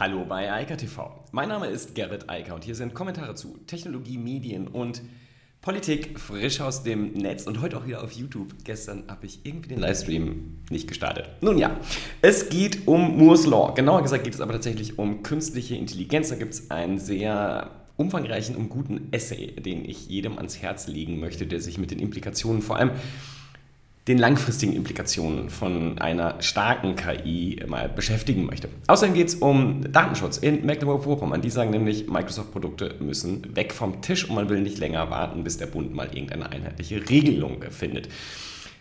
Hallo bei Eika TV. Mein Name ist Gerrit Eiker und hier sind Kommentare zu Technologie, Medien und Politik frisch aus dem Netz und heute auch wieder auf YouTube. Gestern habe ich irgendwie den Livestream nicht gestartet. Nun ja, es geht um Moore's Law. Genauer gesagt geht es aber tatsächlich um künstliche Intelligenz. Da gibt es einen sehr umfangreichen und guten Essay, den ich jedem ans Herz legen möchte, der sich mit den Implikationen vor allem den langfristigen Implikationen von einer starken KI mal beschäftigen möchte. Außerdem geht es um Datenschutz in Mecklenburg-Vorpommern. Die sagen nämlich, Microsoft-Produkte müssen weg vom Tisch und man will nicht länger warten, bis der Bund mal irgendeine einheitliche Regelung findet.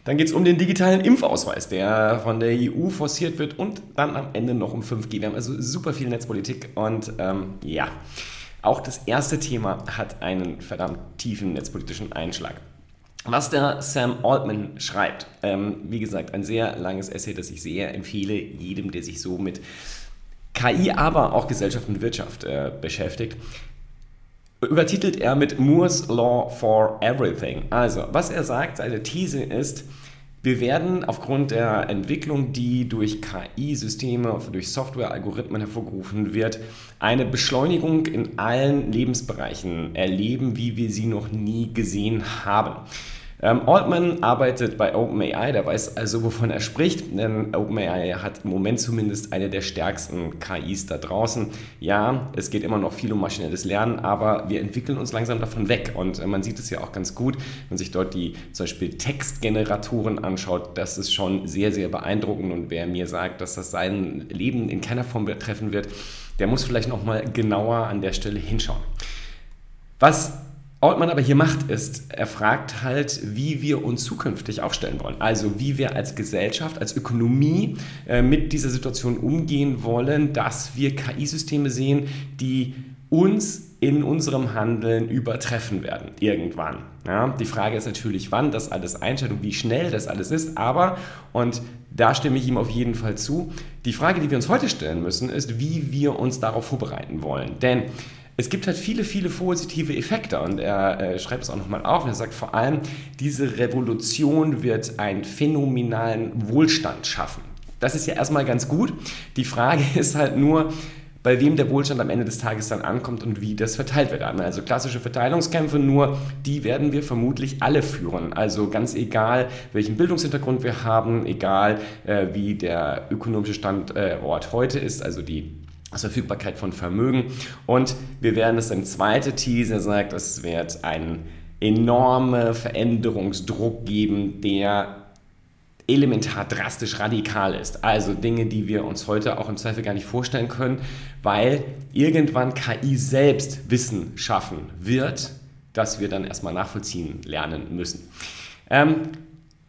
Dann geht es um den digitalen Impfausweis, der von der EU forciert wird und dann am Ende noch um 5G. Wir haben also super viel Netzpolitik und ähm, ja, auch das erste Thema hat einen verdammt tiefen netzpolitischen Einschlag. Was der Sam Altman schreibt, ähm, wie gesagt, ein sehr langes Essay, das ich sehr empfehle, jedem, der sich so mit KI, aber auch Gesellschaft und Wirtschaft äh, beschäftigt, übertitelt er mit Moore's Law for Everything. Also, was er sagt, seine These ist, wir werden aufgrund der Entwicklung, die durch KI-Systeme, durch Software-Algorithmen hervorgerufen wird, eine Beschleunigung in allen Lebensbereichen erleben, wie wir sie noch nie gesehen haben. Ähm, Altman arbeitet bei OpenAI, der weiß also, wovon er spricht, denn OpenAI hat im Moment zumindest eine der stärksten KIs da draußen. Ja, es geht immer noch viel um maschinelles Lernen, aber wir entwickeln uns langsam davon weg und äh, man sieht es ja auch ganz gut, wenn man sich dort die zum Beispiel Textgeneratoren anschaut, das ist schon sehr, sehr beeindruckend und wer mir sagt, dass das sein Leben in keiner Form betreffen wird, der muss vielleicht noch mal genauer an der Stelle hinschauen. Was Altman aber hier macht, ist, er fragt halt, wie wir uns zukünftig aufstellen wollen. Also wie wir als Gesellschaft, als Ökonomie äh, mit dieser Situation umgehen wollen, dass wir KI-Systeme sehen, die uns in unserem Handeln übertreffen werden, irgendwann. Ja, die Frage ist natürlich, wann das alles einstellt und wie schnell das alles ist, aber, und da stimme ich ihm auf jeden Fall zu, die Frage, die wir uns heute stellen müssen, ist, wie wir uns darauf vorbereiten wollen. Denn es gibt halt viele, viele positive Effekte und er äh, schreibt es auch nochmal auf er sagt vor allem, diese Revolution wird einen phänomenalen Wohlstand schaffen. Das ist ja erstmal ganz gut. Die Frage ist halt nur, bei wem der Wohlstand am Ende des Tages dann ankommt und wie das verteilt wird. Also klassische Verteilungskämpfe, nur die werden wir vermutlich alle führen. Also ganz egal, welchen Bildungshintergrund wir haben, egal äh, wie der ökonomische Standort heute ist, also die Verfügbarkeit von Vermögen. Und wir werden das in zweite These sagt, es wird einen enormen Veränderungsdruck geben, der elementar drastisch radikal ist. Also Dinge, die wir uns heute auch im Zweifel gar nicht vorstellen können, weil irgendwann KI selbst Wissen schaffen wird, das wir dann erstmal nachvollziehen lernen müssen. Ähm,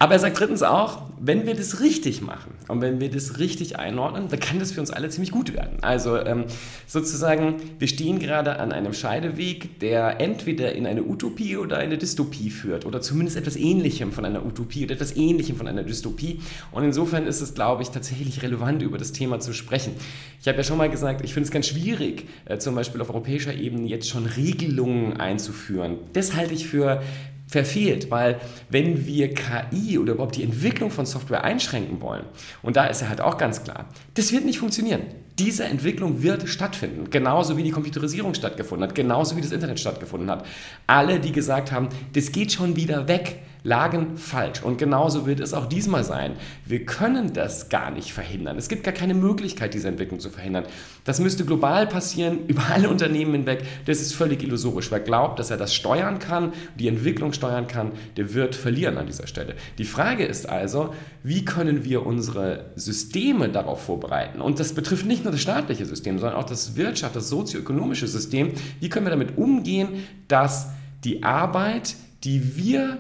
aber er sagt drittens auch, wenn wir das richtig machen und wenn wir das richtig einordnen, dann kann das für uns alle ziemlich gut werden. Also ähm, sozusagen, wir stehen gerade an einem Scheideweg, der entweder in eine Utopie oder eine Dystopie führt oder zumindest etwas Ähnlichem von einer Utopie oder etwas Ähnlichem von einer Dystopie. Und insofern ist es, glaube ich, tatsächlich relevant, über das Thema zu sprechen. Ich habe ja schon mal gesagt, ich finde es ganz schwierig, äh, zum Beispiel auf europäischer Ebene jetzt schon Regelungen einzuführen. Das halte ich für verfehlt, weil wenn wir KI oder überhaupt die Entwicklung von Software einschränken wollen, und da ist er halt auch ganz klar, das wird nicht funktionieren. Diese Entwicklung wird stattfinden, genauso wie die Computerisierung stattgefunden hat, genauso wie das Internet stattgefunden hat. Alle, die gesagt haben, das geht schon wieder weg, lagen falsch. Und genauso wird es auch diesmal sein. Wir können das gar nicht verhindern. Es gibt gar keine Möglichkeit, diese Entwicklung zu verhindern. Das müsste global passieren, über alle Unternehmen hinweg. Das ist völlig illusorisch. Wer glaubt, dass er das steuern kann, die Entwicklung steuern kann, der wird verlieren an dieser Stelle. Die Frage ist also, wie können wir unsere Systeme darauf vorbereiten? Und das betrifft nicht nur das staatliche System, sondern auch das Wirtschaft, das sozioökonomische System. Wie können wir damit umgehen, dass die Arbeit, die wir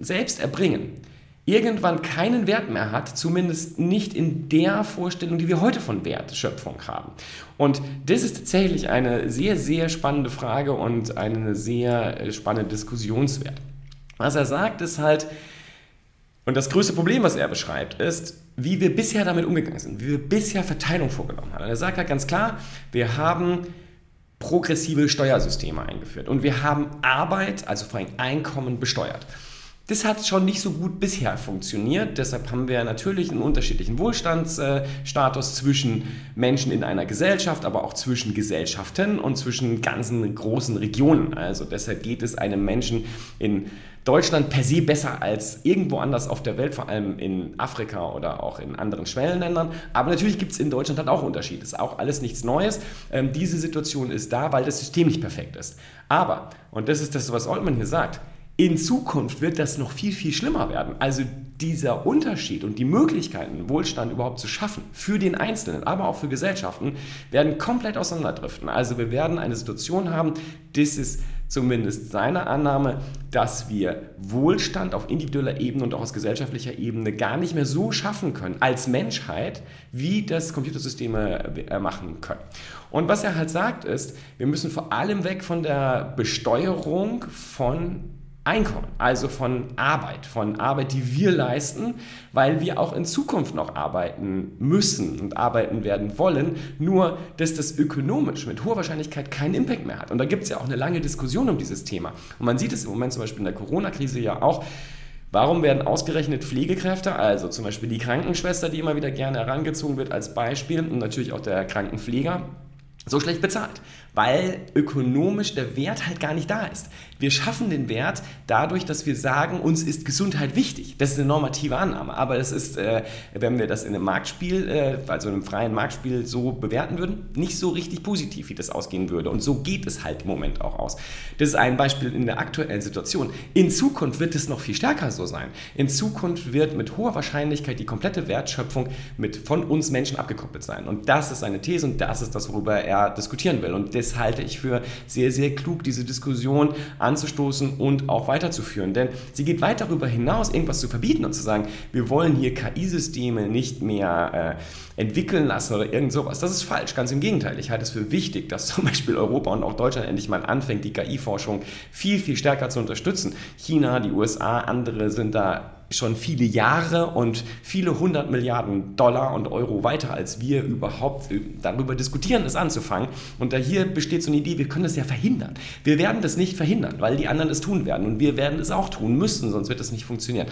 selbst erbringen, irgendwann keinen Wert mehr hat, zumindest nicht in der Vorstellung, die wir heute von Wertschöpfung haben. Und das ist tatsächlich eine sehr, sehr spannende Frage und eine sehr äh, spannende Diskussionswert. Was er sagt, ist halt, und das größte Problem, was er beschreibt, ist, wie wir bisher damit umgegangen sind, wie wir bisher Verteilung vorgenommen haben. er sagt halt ganz klar, wir haben progressive Steuersysteme eingeführt und wir haben Arbeit, also vor allem Einkommen, besteuert. Das hat schon nicht so gut bisher funktioniert. Deshalb haben wir natürlich einen unterschiedlichen Wohlstandsstatus zwischen Menschen in einer Gesellschaft, aber auch zwischen Gesellschaften und zwischen ganzen großen Regionen. Also deshalb geht es einem Menschen in Deutschland per se besser als irgendwo anders auf der Welt, vor allem in Afrika oder auch in anderen Schwellenländern. Aber natürlich gibt es in Deutschland halt auch Unterschiede. Ist auch alles nichts Neues. Ähm, diese Situation ist da, weil das System nicht perfekt ist. Aber, und das ist das, was Oltmann hier sagt, in Zukunft wird das noch viel, viel schlimmer werden. Also dieser Unterschied und die Möglichkeiten, Wohlstand überhaupt zu schaffen, für den Einzelnen, aber auch für Gesellschaften, werden komplett auseinanderdriften. Also wir werden eine Situation haben, das ist zumindest seine Annahme, dass wir Wohlstand auf individueller Ebene und auch aus gesellschaftlicher Ebene gar nicht mehr so schaffen können als Menschheit, wie das Computersysteme äh, machen können. Und was er halt sagt ist, wir müssen vor allem weg von der Besteuerung von Einkommen, also von Arbeit, von Arbeit, die wir leisten, weil wir auch in Zukunft noch arbeiten müssen und arbeiten werden wollen, nur dass das ökonomisch mit hoher Wahrscheinlichkeit keinen Impact mehr hat. Und da gibt es ja auch eine lange Diskussion um dieses Thema. Und man sieht es im Moment zum Beispiel in der Corona-Krise ja auch, Warum werden ausgerechnet Pflegekräfte, also zum Beispiel die Krankenschwester, die immer wieder gerne herangezogen wird als Beispiel und natürlich auch der Krankenpfleger, so schlecht bezahlt? Weil ökonomisch der Wert halt gar nicht da ist. Wir schaffen den Wert dadurch, dass wir sagen, uns ist Gesundheit wichtig. Das ist eine normative Annahme. Aber das ist, äh, wenn wir das in einem Marktspiel, äh, also in einem freien Marktspiel so bewerten würden, nicht so richtig positiv, wie das ausgehen würde. Und so geht es halt im Moment auch aus. Das ist ein Beispiel in der aktuellen Situation. In Zukunft wird es noch viel stärker so sein. In Zukunft wird mit hoher Wahrscheinlichkeit die komplette Wertschöpfung mit von uns Menschen abgekoppelt sein. Und das ist eine These und das ist das, worüber er diskutieren will. Und das halte ich für sehr, sehr klug, diese Diskussion an anzustoßen und auch weiterzuführen. Denn sie geht weit darüber hinaus, irgendwas zu verbieten und zu sagen, wir wollen hier KI-Systeme nicht mehr äh, entwickeln lassen oder irgend sowas. Das ist falsch, ganz im Gegenteil. Ich halte es für wichtig, dass zum Beispiel Europa und auch Deutschland endlich mal anfängt, die KI-Forschung viel, viel stärker zu unterstützen. China, die USA, andere sind da schon viele Jahre und viele hundert Milliarden Dollar und Euro weiter, als wir überhaupt äh, darüber diskutieren, es anzufangen. Und da hier besteht so eine Idee, wir können das ja verhindern. Wir werden das nicht verhindern, weil die anderen es tun werden und wir werden es auch tun müssen, sonst wird das nicht funktionieren.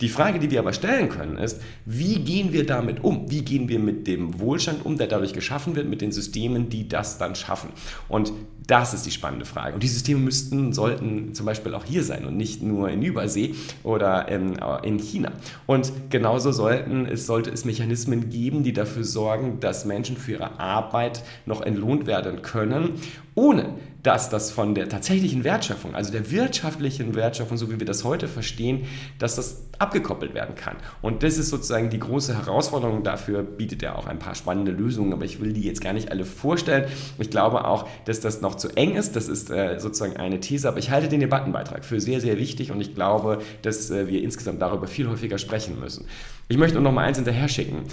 Die Frage, die wir aber stellen können, ist, wie gehen wir damit um? Wie gehen wir mit dem Wohlstand um, der dadurch geschaffen wird, mit den Systemen, die das dann schaffen? Und das ist die spannende Frage. Und die Systeme müssten, sollten zum Beispiel auch hier sein und nicht nur in Übersee oder in, in China. Und genauso sollten, es sollte es Mechanismen geben, die dafür sorgen, dass Menschen für ihre Arbeit noch entlohnt werden können, ohne dass das von der tatsächlichen Wertschöpfung, also der wirtschaftlichen Wertschöpfung, so wie wir das heute verstehen, dass das abgekoppelt werden kann. Und das ist sozusagen die große Herausforderung. Dafür bietet er auch ein paar spannende Lösungen, aber ich will die jetzt gar nicht alle vorstellen. Ich glaube auch, dass das noch zu eng ist. Das ist äh, sozusagen eine These, aber ich halte den Debattenbeitrag für sehr, sehr wichtig und ich glaube, dass äh, wir insgesamt darüber viel häufiger sprechen müssen. Ich möchte noch mal eins hinterher schicken.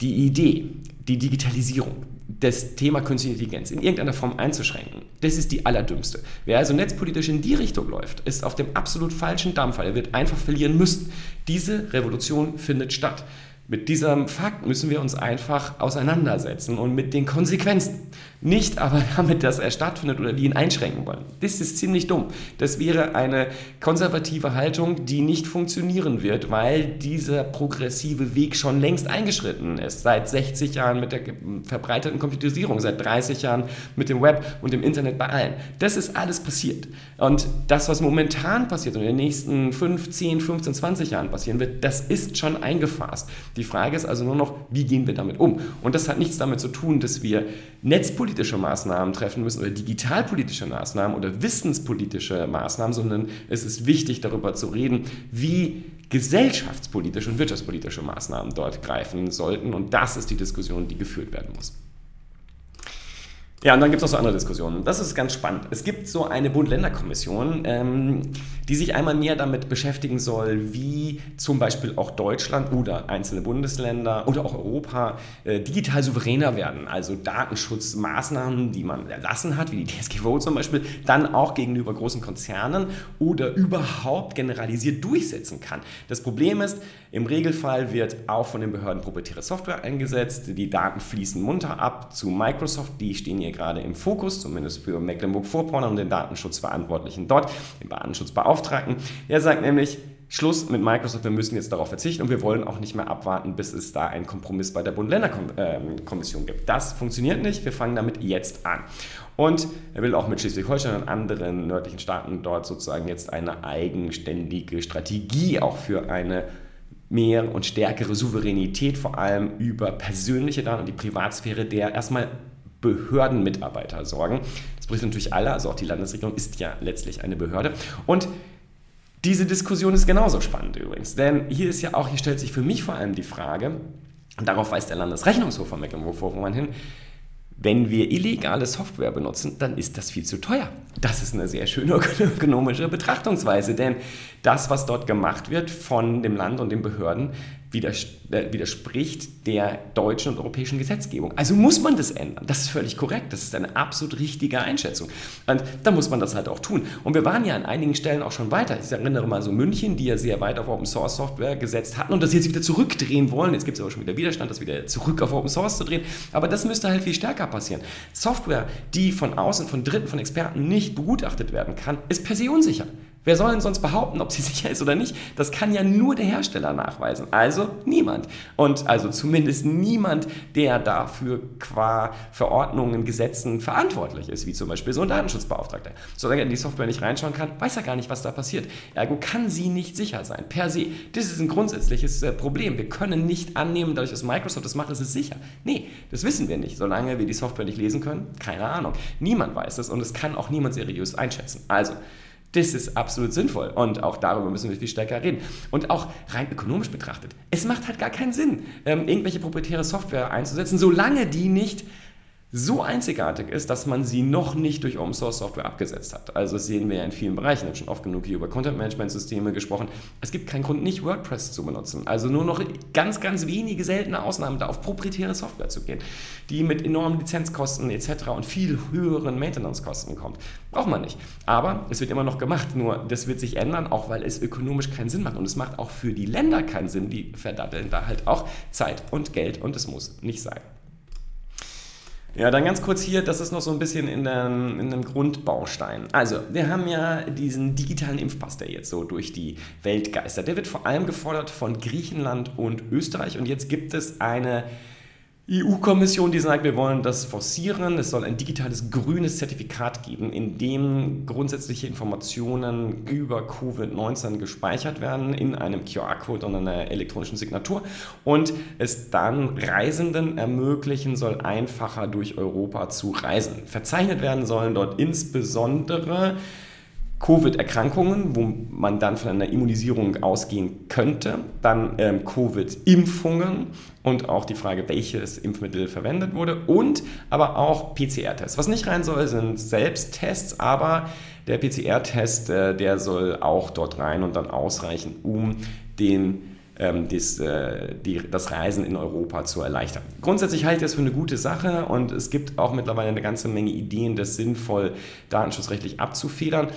Die Idee, die Digitalisierung, das Thema Künstliche Intelligenz in irgendeiner Form einzuschränken, das ist die allerdümmste. Wer also netzpolitisch in die Richtung läuft, ist auf dem absolut falschen Dampfer. Er wird einfach verlieren müssen. Diese Revolution findet statt. Mit diesem Fakt müssen wir uns einfach auseinandersetzen und mit den Konsequenzen. Nicht aber damit, dass er stattfindet oder wir ihn einschränken wollen. Das ist ziemlich dumm. Das wäre eine konservative Haltung, die nicht funktionieren wird, weil dieser progressive Weg schon längst eingeschritten ist. Seit 60 Jahren mit der verbreiteten Computerisierung, seit 30 Jahren mit dem Web und dem Internet bei allen. Das ist alles passiert. Und das, was momentan passiert und in den nächsten 5, 10, 15, 20 Jahren passieren wird, das ist schon eingefasst. Die Frage ist also nur noch, wie gehen wir damit um? Und das hat nichts damit zu tun, dass wir netzpolitische Maßnahmen treffen müssen oder digitalpolitische Maßnahmen oder wissenspolitische Maßnahmen, sondern es ist wichtig, darüber zu reden, wie gesellschaftspolitische und wirtschaftspolitische Maßnahmen dort greifen sollten. Und das ist die Diskussion, die geführt werden muss. Ja, und dann gibt es noch so andere Diskussionen. Das ist ganz spannend. Es gibt so eine Bund-Länder-Kommission, ähm, die sich einmal mehr damit beschäftigen soll, wie zum Beispiel auch Deutschland oder einzelne Bundesländer oder auch Europa äh, digital souveräner werden. Also Datenschutzmaßnahmen, die man erlassen hat, wie die DSGVO zum Beispiel, dann auch gegenüber großen Konzernen oder überhaupt generalisiert durchsetzen kann. Das Problem ist, im Regelfall wird auch von den Behörden proprietäre Software eingesetzt. Die Daten fließen munter ab zu Microsoft. Die stehen hier gerade im Fokus, zumindest für Mecklenburg-Vorpommern und den Datenschutzverantwortlichen dort, den Datenschutzbeauftragten. Der sagt nämlich, Schluss mit Microsoft, wir müssen jetzt darauf verzichten und wir wollen auch nicht mehr abwarten, bis es da einen Kompromiss bei der Bund-Länder-Kommission gibt. Das funktioniert nicht, wir fangen damit jetzt an. Und er will auch mit Schleswig-Holstein und anderen nördlichen Staaten dort sozusagen jetzt eine eigenständige Strategie auch für eine mehr und stärkere Souveränität, vor allem über persönliche Daten und die Privatsphäre der erstmal Behördenmitarbeiter sorgen. Das betrifft natürlich alle, also auch die Landesregierung ist ja letztlich eine Behörde. Und diese Diskussion ist genauso spannend übrigens, denn hier ist ja auch, hier stellt sich für mich vor allem die Frage, und darauf weist der Landesrechnungshof von Mecklenburg-Vorpommern hin, wenn wir illegale Software benutzen, dann ist das viel zu teuer. Das ist eine sehr schöne ökonomische Betrachtungsweise, denn das, was dort gemacht wird von dem Land und den Behörden, widerspricht der deutschen und europäischen Gesetzgebung. Also muss man das ändern. Das ist völlig korrekt. Das ist eine absolut richtige Einschätzung. Und da muss man das halt auch tun. Und wir waren ja an einigen Stellen auch schon weiter. Ich erinnere mal so München, die ja sehr weit auf Open Source Software gesetzt hatten und das jetzt wieder zurückdrehen wollen. Jetzt gibt es aber schon wieder Widerstand, das wieder zurück auf Open Source zu drehen. Aber das müsste halt viel stärker passieren. Software, die von außen, von Dritten, von Experten nicht begutachtet werden kann, ist per se unsicher. Wer soll denn sonst behaupten, ob sie sicher ist oder nicht? Das kann ja nur der Hersteller nachweisen. Also niemand. Und also zumindest niemand, der dafür qua Verordnungen, Gesetzen verantwortlich ist, wie zum Beispiel so ein Datenschutzbeauftragter. Solange er in die Software nicht reinschauen kann, weiß er gar nicht, was da passiert. Ergo kann sie nicht sicher sein, per se. Das ist ein grundsätzliches äh, Problem. Wir können nicht annehmen, dadurch, dass Microsoft das macht, ist es sicher. Nee, das wissen wir nicht. Solange wir die Software nicht lesen können, keine Ahnung. Niemand weiß es und es kann auch niemand seriös einschätzen. Also, das ist absolut sinnvoll und auch darüber müssen wir viel stärker reden. Und auch rein ökonomisch betrachtet, es macht halt gar keinen Sinn, ähm, irgendwelche proprietäre Software einzusetzen, solange die nicht so einzigartig ist, dass man sie noch nicht durch Open Source Software abgesetzt hat. Also das sehen wir ja in vielen Bereichen. Ich habe schon oft genug hier über Content Management Systeme gesprochen. Es gibt keinen Grund, nicht WordPress zu benutzen. Also nur noch ganz, ganz wenige seltene Ausnahmen da auf proprietäre Software zu gehen, die mit enormen Lizenzkosten etc. und viel höheren Maintenance-Kosten kommt. Braucht man nicht. Aber es wird immer noch gemacht. Nur das wird sich ändern, auch weil es ökonomisch keinen Sinn macht. Und es macht auch für die Länder keinen Sinn. Die verdatteln da halt auch Zeit und Geld und es muss nicht sein. Ja, dann ganz kurz hier, das ist noch so ein bisschen in, den, in einem Grundbaustein. Also, wir haben ja diesen digitalen Impfpass, der jetzt so durch die Welt geistert. Der wird vor allem gefordert von Griechenland und Österreich und jetzt gibt es eine EU-Kommission, die sagt, wir wollen das forcieren. Es soll ein digitales grünes Zertifikat geben, in dem grundsätzliche Informationen über Covid-19 gespeichert werden in einem QR-Code und einer elektronischen Signatur und es dann Reisenden ermöglichen soll, einfacher durch Europa zu reisen. Verzeichnet werden sollen dort insbesondere Covid-Erkrankungen, wo man dann von einer Immunisierung ausgehen könnte, dann ähm, Covid-Impfungen und auch die Frage, welches Impfmittel verwendet wurde und aber auch PCR-Tests. Was nicht rein soll, sind Selbsttests, aber der PCR-Test, äh, der soll auch dort rein und dann ausreichen, um den ähm, äh, die, das Reisen in Europa zu erleichtern. Grundsätzlich halte ich das für eine gute Sache und es gibt auch mittlerweile eine ganze Menge Ideen, das sinnvoll datenschutzrechtlich abzufedern.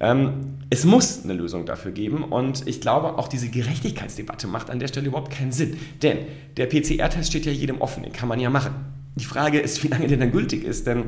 Ähm, es muss eine Lösung dafür geben und ich glaube, auch diese Gerechtigkeitsdebatte macht an der Stelle überhaupt keinen Sinn. Denn der PCR-Test steht ja jedem offen, den kann man ja machen. Die Frage ist, wie lange der dann gültig ist, denn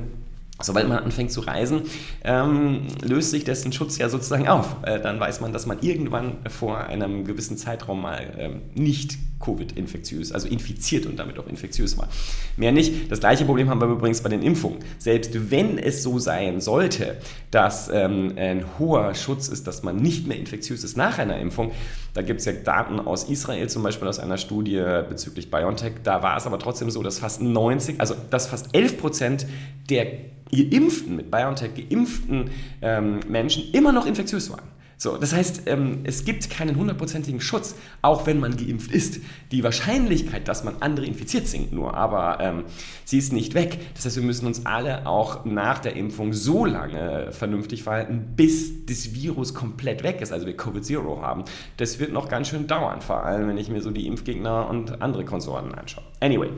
Sobald man anfängt zu reisen, ähm, löst sich dessen Schutz ja sozusagen auf. Äh, dann weiß man, dass man irgendwann vor einem gewissen Zeitraum mal ähm, nicht Covid-infektiös, also infiziert und damit auch infektiös war. Mehr nicht. Das gleiche Problem haben wir übrigens bei den Impfungen. Selbst wenn es so sein sollte, dass ähm, ein hoher Schutz ist, dass man nicht mehr infektiös ist nach einer Impfung, da gibt es ja Daten aus Israel zum Beispiel aus einer Studie bezüglich BioNTech. Da war es aber trotzdem so, dass fast 90, also dass fast 11 Prozent der geimpften, mit BioNTech geimpften ähm, Menschen immer noch infektiös waren. So, das heißt, ähm, es gibt keinen hundertprozentigen Schutz, auch wenn man geimpft ist. Die Wahrscheinlichkeit, dass man andere infiziert, sinkt nur, aber ähm, sie ist nicht weg. Das heißt, wir müssen uns alle auch nach der Impfung so lange vernünftig verhalten, bis das Virus komplett weg ist, also wir Covid-Zero haben. Das wird noch ganz schön dauern, vor allem wenn ich mir so die Impfgegner und andere Konsorten anschaue. Anyway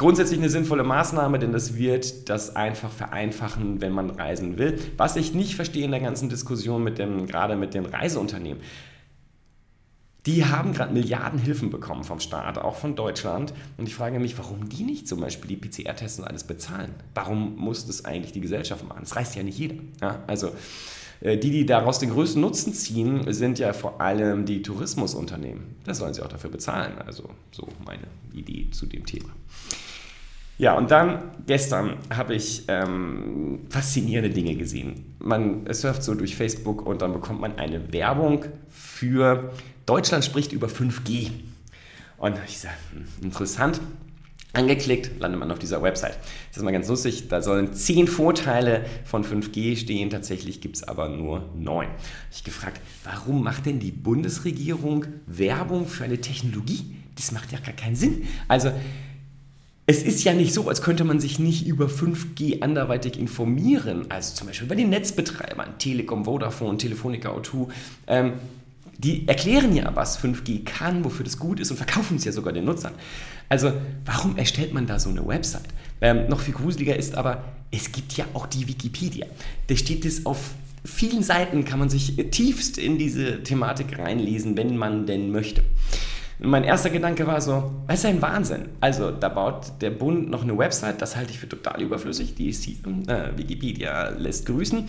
grundsätzlich eine sinnvolle Maßnahme, denn das wird das einfach vereinfachen, wenn man reisen will. Was ich nicht verstehe in der ganzen Diskussion mit dem, gerade mit den Reiseunternehmen, die haben gerade Milliardenhilfen bekommen vom Staat, auch von Deutschland. Und ich frage mich, warum die nicht zum Beispiel die PCR-Tests und alles bezahlen? Warum muss das eigentlich die Gesellschaft machen? Das reißt ja nicht jeder. Ja, also Äh, die, die daraus den größten Nutzen ziehen, sind ja vor allem die Tourismusunternehmen. Das sollen sie auch dafür bezahlen. Also so meine Idee zu dem Thema. Ja, und dann gestern habe ich ähm, faszinierende Dinge gesehen. Man surft so durch Facebook und dann bekommt man eine Werbung für Deutschland spricht über 5G. Und ich sage, hm, interessant. Angeklickt, landet man auf dieser Website. Das ist mal ganz lustig. Da sollen zehn Vorteile von 5G stehen. Tatsächlich gibt es aber nur neun. Ich gefragt, warum macht denn die Bundesregierung Werbung für eine Technologie? Das macht ja gar keinen Sinn. Also es ist ja nicht so, als könnte man sich nicht über 5G anderweitig informieren. Also zum Beispiel bei den Netzbetreibern, Telekom, Vodafone, Telefonica, O2. Ähm, die erklären ja, was 5G kann, wofür das gut ist und verkaufen es ja sogar den Nutzern. Also warum erstellt man da so eine Website? Ähm, noch viel gruseliger ist aber, es gibt ja auch die Wikipedia. Da steht es auf vielen Seiten, kann man sich tiefst in diese Thematik reinlesen, wenn man denn möchte mein erster Gedanke war so, was ist ein Wahnsinn? Also da baut der Bund noch eine Website, das halte ich für total überflüssig, die ist hier, äh, Wikipedia lässt grüßen.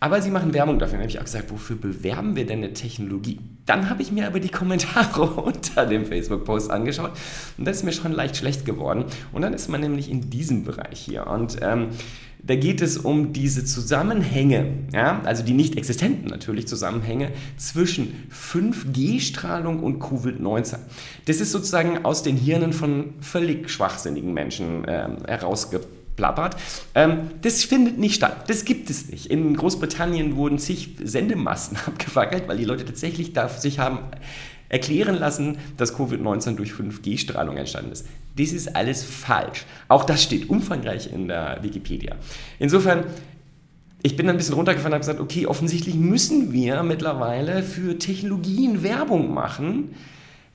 Aber sie machen Werbung dafür. Dann habe ich auch gesagt, wofür bewerben wir denn eine Technologie? Dann habe ich mir aber die Kommentare unter dem Facebook-Post angeschaut und das ist mir schon leicht schlecht geworden. Und dann ist man nämlich in diesem Bereich hier. Und ähm, da geht es um diese Zusammenhänge, ja, also die nicht existenten natürlich Zusammenhänge zwischen 5G-Strahlung und Covid-19. Das ist sozusagen aus den Hirnen von völlig schwachsinnigen Menschen äh, herausgeplappert. Ähm, das findet nicht statt. Das gibt es nicht. In Großbritannien wurden zig Sendemasten abgefackelt, weil die Leute tatsächlich da sich haben erklären lassen, dass Covid-19 durch 5G-Strahlung entstanden ist. Das ist alles falsch. Auch das steht umfangreich in der Wikipedia. Insofern, ich bin ein bisschen runtergefahren und habe gesagt, okay, offensichtlich müssen wir mittlerweile für Technologien Werbung machen,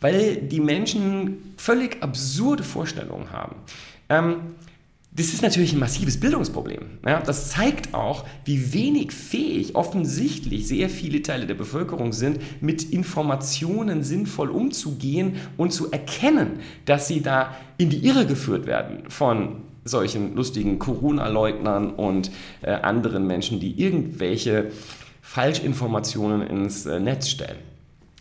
weil die Menschen völlig absurde Vorstellungen haben. Ähm, das ist natürlich ein massives Bildungsproblem. Ja, das zeigt auch, wie wenig fähig offensichtlich sehr viele Teile der Bevölkerung sind, mit Informationen sinnvoll umzugehen und zu erkennen, dass sie da in die Irre geführt werden von solchen lustigen Corona-Leugnern und äh, anderen Menschen, die irgendwelche Falschinformationen ins äh, Netz stellen.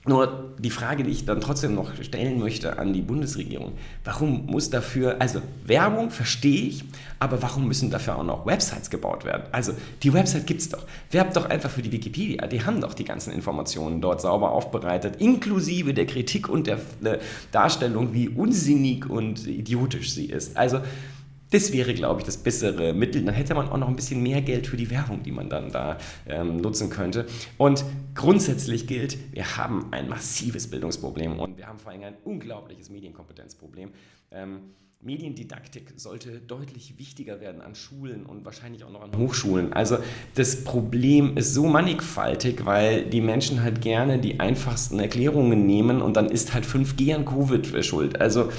Nur die Frage, die ich dann trotzdem noch stellen möchte an die Bundesregierung, warum muss dafür, also Werbung verstehe ich, aber warum müssen dafür auch noch Websites gebaut werden? Also die Website gibt es doch. Werbt doch einfach für die Wikipedia, die haben doch die ganzen Informationen dort sauber aufbereitet, inklusive der Kritik und der, der Darstellung, wie unsinnig und idiotisch sie ist. Also das wäre, glaube ich, das bessere Mittel. Dann hätte man auch noch ein bisschen mehr Geld für die Werbung, die man dann da ähm, nutzen könnte. Und grundsätzlich gilt, wir haben ein massives Bildungsproblem und wir haben vor allem ein unglaubliches Medienkompetenzproblem. Ähm, Mediendidaktik sollte deutlich wichtiger werden an Schulen und wahrscheinlich auch noch an Hochschulen. Also das Problem ist so mannigfaltig, weil die Menschen halt gerne die einfachsten Erklärungen nehmen und dann ist halt 5G an Covid schuld. Also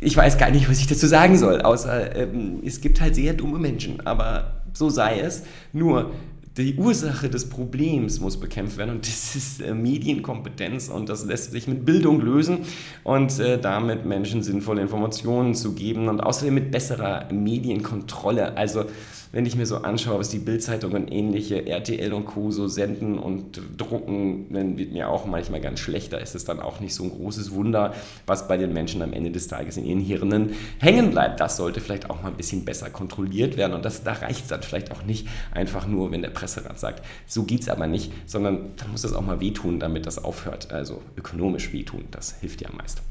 ich weiß gar nicht, was ich dazu sagen soll, außer ähm, es gibt halt sehr dumme Menschen, aber so sei es. Nur die Ursache des Problems muss bekämpft werden und das ist äh, Medienkompetenz und das lässt sich mit Bildung lösen und äh, damit Menschen sinnvolle Informationen zu geben und außerdem mit besserer Medienkontrolle. Also wenn ich mir so anschaue, was die Bildzeitung und ähnliche RTL und Co. so senden und drucken, dann wird mir auch manchmal ganz schlecht. Da ist es dann auch nicht so ein großes Wunder, was bei den Menschen am Ende des Tages in ihren Hirnen hängen bleibt. Das sollte vielleicht auch mal ein bisschen besser kontrolliert werden und das, da reicht es dann vielleicht auch nicht einfach nur, wenn der Presserat sagt, so geht es aber nicht, sondern da muss es auch mal wehtun, damit das aufhört. Also ökonomisch wehtun, das hilft ja am meisten.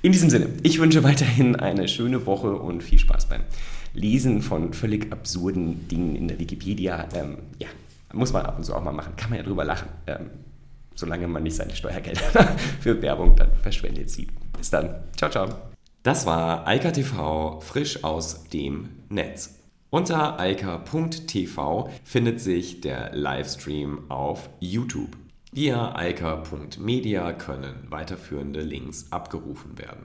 In diesem Sinne, ich wünsche weiterhin eine schöne Woche und viel Spaß beim Lesen von völlig absurden Dingen in der Wikipedia, ähm, ja, muss man ab und zu auch mal machen. Kann man ja drüber lachen. Ähm, solange man nicht seine Steuergelder für Werbung dann verschwendet sieht. Bis dann. Ciao, ciao. Das war Eika TV frisch aus dem Netz. Unter eika.tv findet sich der Livestream auf YouTube. Via eika.media können weiterführende Links abgerufen werden.